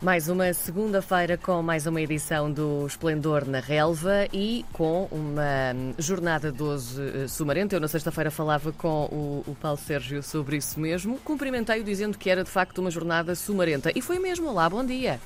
Mais uma segunda-feira com mais uma edição do Esplendor na Relva e com uma jornada 12 uh, sumarenta. Eu na sexta-feira falava com o, o, Paulo Sérgio sobre isso mesmo. Cumprimentei-o dizendo que era de facto uma jornada sumarenta. E foi mesmo. Olá, bom dia.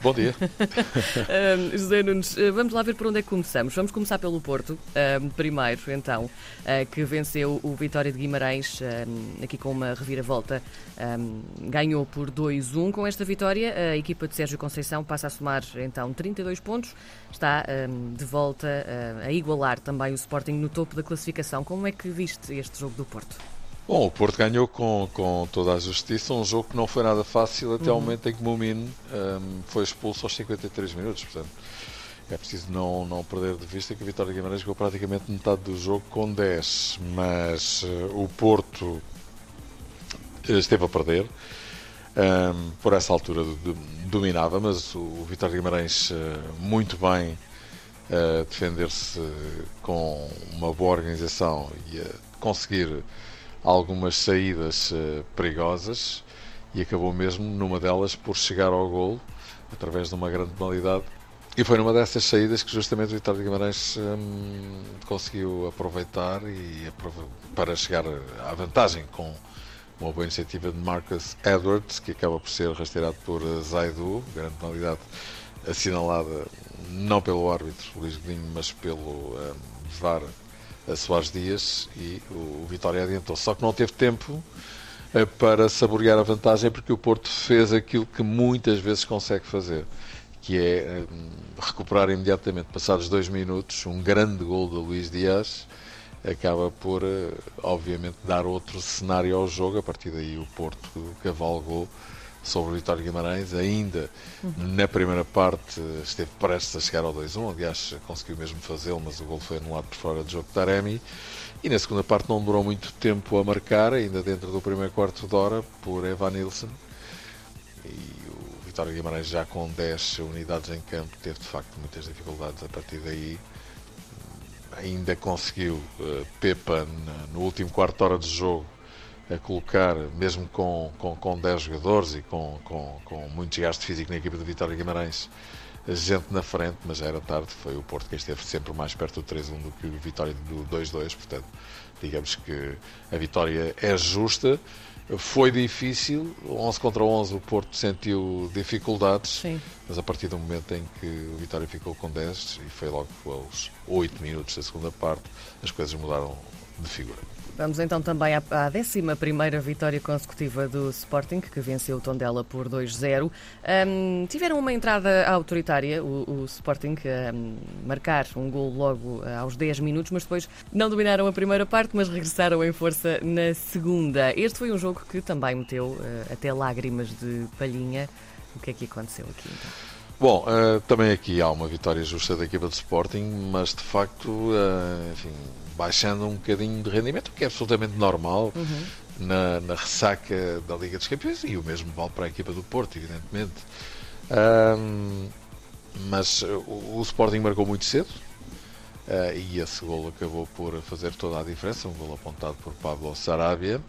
Bom dia. um, José Nunes, eh, vamos lá ver por onde é que começamos. Vamos começar pelo Porto, um, primeiro, então, uh, que venceu o Vitória de Guimarães, um, aqui com uma reviravolta. ganhou por 2-1. Com esta vitória, a equipa de Sérgio Conceição passa a somar, então, 32 pontos. Está de volta uh, a igualar também o Sporting no topo da classificação. Como é que viste este jogo do Porto? Bom, o Porto ganhou com, com toda a justiça, um jogo que não foi nada fácil até uhum. ao momento em que Mumino um, foi expulso aos 53 minutos. Portanto, é preciso não, não perder de vista que a Vitória de Guimarães jogou praticamente metade do jogo com 10, mas uh, o Porto esteve a perder. Um, por essa altura dominava, mas o Vitória de Guimarães uh, muito bem a uh, defender-se com uma boa organização e conseguir algumas saídas uh, perigosas e acabou mesmo numa delas por chegar ao gol através de uma grande penalidade. E foi numa dessas saídas que justamente o de Guimarães hum, conseguiu aproveitar e para chegar à vantagem com uma boa iniciativa de Marcus Edwards, que acaba por ser rasteirado por Zaidu, grande penalidade assinalada não pelo árbitro Luís Godinho, mas pelo um, VAR a Soares Dias e o Vitória adiantou. Só que não teve tempo eh, para saborear a vantagem porque o Porto fez aquilo que muitas vezes consegue fazer, que é eh, recuperar imediatamente, passados dois minutos, um grande gol de Luís Dias acaba por, eh, obviamente, dar outro cenário ao jogo. A partir daí o Porto cavalgou sobre o Vitória Guimarães, ainda uhum. na primeira parte esteve prestes a chegar ao 2-1, aliás conseguiu mesmo fazê-lo, mas o gol foi anulado por fora do jogo de Taremi, e na segunda parte não demorou muito tempo a marcar, ainda dentro do primeiro quarto de hora, por Evan Nilsson, e o Vitória Guimarães já com 10 unidades em campo teve de facto muitas dificuldades a partir daí, ainda conseguiu uh, Pepa no último quarto de hora de jogo a colocar, mesmo com, com, com 10 jogadores e com, com, com muito desgaste físico na equipa de Vitória Guimarães, gente na frente, mas era tarde. Foi o Porto que esteve sempre mais perto do 3-1 do que o Vitória do 2-2. Portanto, digamos que a vitória é justa. Foi difícil, 11 contra 11 o Porto sentiu dificuldades, Sim. mas a partir do momento em que o Vitória ficou com 10 e foi logo aos 8 minutos da segunda parte, as coisas mudaram de figura. Vamos então também à, à 11 vitória consecutiva do Sporting, que venceu o Tondela por 2-0. Um, tiveram uma entrada autoritária, o, o Sporting, um, marcar um gol logo uh, aos 10 minutos, mas depois não dominaram a primeira parte, mas regressaram em força na segunda. Este foi um jogo que também meteu uh, até lágrimas de palhinha. O que é que aconteceu aqui então? Bom, uh, também aqui há uma vitória justa da equipa de Sporting, mas de facto, uh, enfim, baixando um bocadinho de rendimento, o que é absolutamente normal uhum. na, na, ressaca da Liga dos Campeões e o mesmo vale para a equipa do Porto, evidentemente. Um, mas o, o, Sporting marcou muito cedo uh, e esse gol acabou por fazer toda a diferença. Um gol apontado por Pablo Sarabia.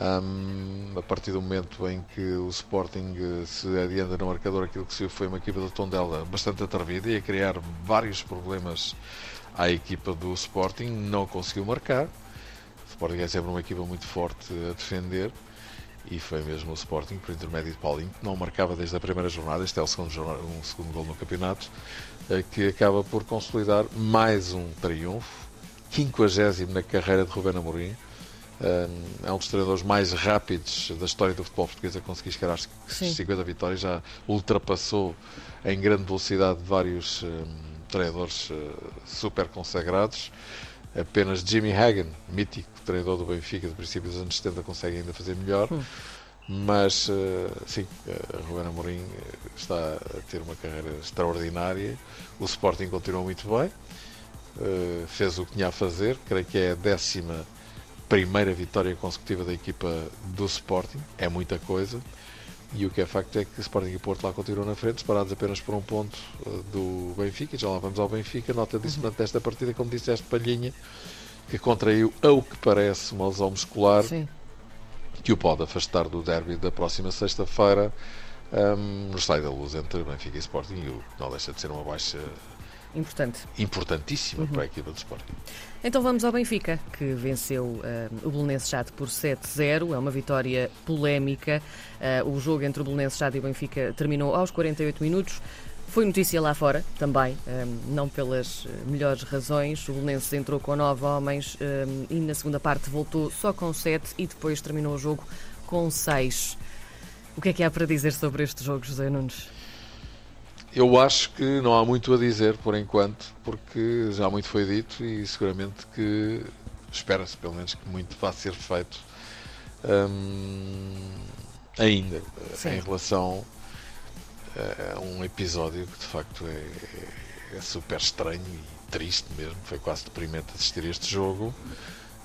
Um, a partir do momento em que o Sporting se adianta no marcador, aquilo que se foi uma equipa do Tondela bastante atrevida e a criar vários problemas à equipa do Sporting, não conseguiu marcar. O Sporting é sempre uma equipa muito forte a defender e foi mesmo o Sporting, por intermédio de Paulinho, que não marcava desde a primeira jornada, este é o segundo, um segundo gol no campeonato, eh, que acaba por consolidar mais um triunfo, 50 na carreira de Rubén Amorim. Eh, é um dos treinadores mais rápidos da história do futebol português a conseguir chegar às Sim. 50 vitórias, já ultrapassou em grande velocidade vários eh, treinadores uh, super consagrados. Apenas Jimmy Hagan, mítico treinador do Benfica do princípio dos anos 70, consegue ainda fazer melhor. Hum. Mas, uh, sim, uh, Ruben Amorim está a ter uma carreira extraordinária. O Sporting continua muito bem. Uh, fez o que tinha a fazer. Creio que é a décima primeira vitória consecutiva da equipa do Sporting. É muita coisa. E o que é facto é que Sporting e Porto lá continuam na frente, separados apenas por um ponto uh, do Benfica. Já lá vamos ao Benfica. Nota disso uhum. durante esta partida, como disseste, Palhinha, que contraiu, ao que parece, uma lesão muscular. Sim. que o pode afastar do derby da próxima sexta-feira um, no Estádio da Luz entre Benfica e Sporting e o não deixa de ser uma baixa Importante. importantíssima para a equipa do Sporting. Então vamos ao Benfica, que venceu uh, o Belenenses Chade por 7-0. É uma vitória polémica. Uh, o jogo entre o Belenenses Chade e o Benfica terminou aos 48 minutos. Foi notícia lá fora também, um, não pelas melhores razões. O Belenenses entrou com nove homens um, e na segunda parte voltou só com sete e depois terminou o jogo com seis. O que é que há para dizer sobre este jogo, José Nunes? Eu acho que não há muito a dizer por enquanto, porque já muito foi dito e seguramente que espera-se pelo menos que muito vá ser feito hum, ainda Sim. em relação a um episódio que de facto é, é, super estranho e triste mesmo. Foi quase deprimente assistir este jogo,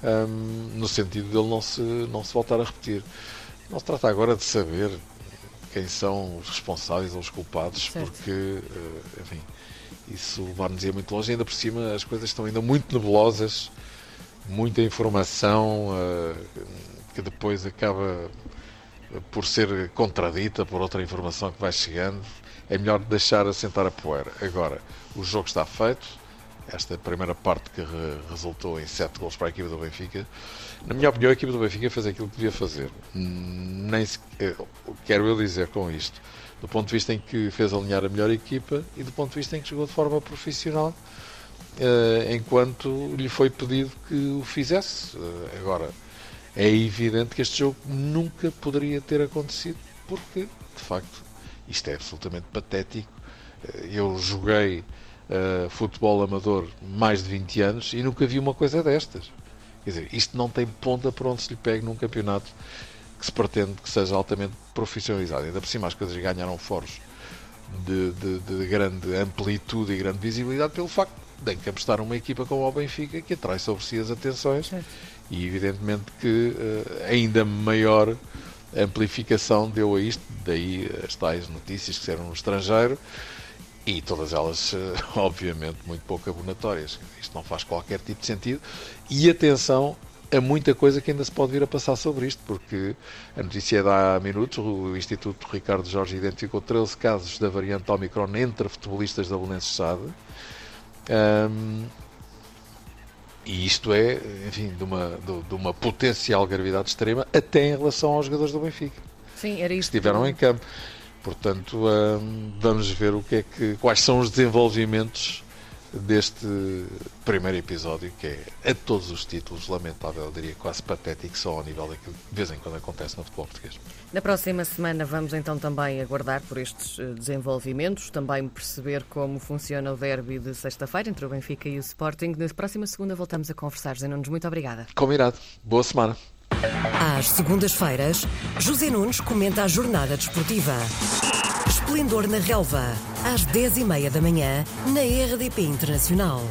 hum, no sentido dele não se, não se voltar a repetir. Não se trata agora de saber quem são os responsáveis ou os culpados, certo. porque, eh, enfim, isso levar-nos muito longe. Ainda por cima, as coisas estão ainda muito nebulosas, muita informação uh, que depois acaba por ser contradita por outra informação que vai chegando. É melhor deixar assentar a poeira. Agora, o jogo está feito. Esta primeira parte que re resultou em 7 gols para a equipa do Benfica na minha opinião, a equipa do Benfica fez aquilo que devia fazer. Nem se, eh, quero eu dizer com isto, do ponto de vista em que fez alinhar a melhor equipa e do ponto de vista em que jogou de forma profissional, eh, enquanto lhe foi pedido que o fizesse. Eh, agora, é evidente que este jogo nunca poderia ter acontecido, porque, de facto, isto é absolutamente patético. Eu joguei uh, futebol amador mais de 20 anos e nunca vi uma coisa destas. Quer dizer, isto não tem ponta para onde se lhe pegue num campeonato que se pretende que seja altamente profissionalizado. Ainda por cima, as coisas ganharam foros de, de, de grande amplitude e grande visibilidade pelo facto de em campo estar uma equipa como o Benfica que atrai sobre si as atenções certo. e, evidentemente, que uh, ainda maior amplificação deu a isto, daí as tais notícias que eram no estrangeiro e todas elas, eh, obviamente, muito pouco abonatórias. Isto não faz qualquer tipo de sentido. E atenção a muita coisa que ainda se pode vir a passar sobre isto, porque a notícia é de há minutos, o Instituto Ricardo Jorge identificou 13 casos da variante Omicron entre futebolistas da Belenenses Sade. Um, e isto é, enfim, de uma, de, de, uma potencial gravidade extrema, até em relação aos jogadores do Benfica. Sim, era isto. Que estiveram em campo. Portanto, um, vamos ver o que é que, quais são os desenvolvimentos deste primeiro episódio, que é a todos os títulos, lamentável, eu diria quase patético, só ao nível daquilo que de vez em quando acontece no futebol português. Na próxima semana vamos então também aguardar por estes eh, desenvolvimentos, também perceber como funciona o derby de sexta-feira entre o Benfica e o Sporting. Na próxima segunda voltamos a conversar. Zé Nunes, muito obrigada. Combinado. Boa semana. Às segundas-feiras, José Nunes comenta a jornada desportiva. Esplendor na Relva, às 10h30 da manhã, na RDP Internacional.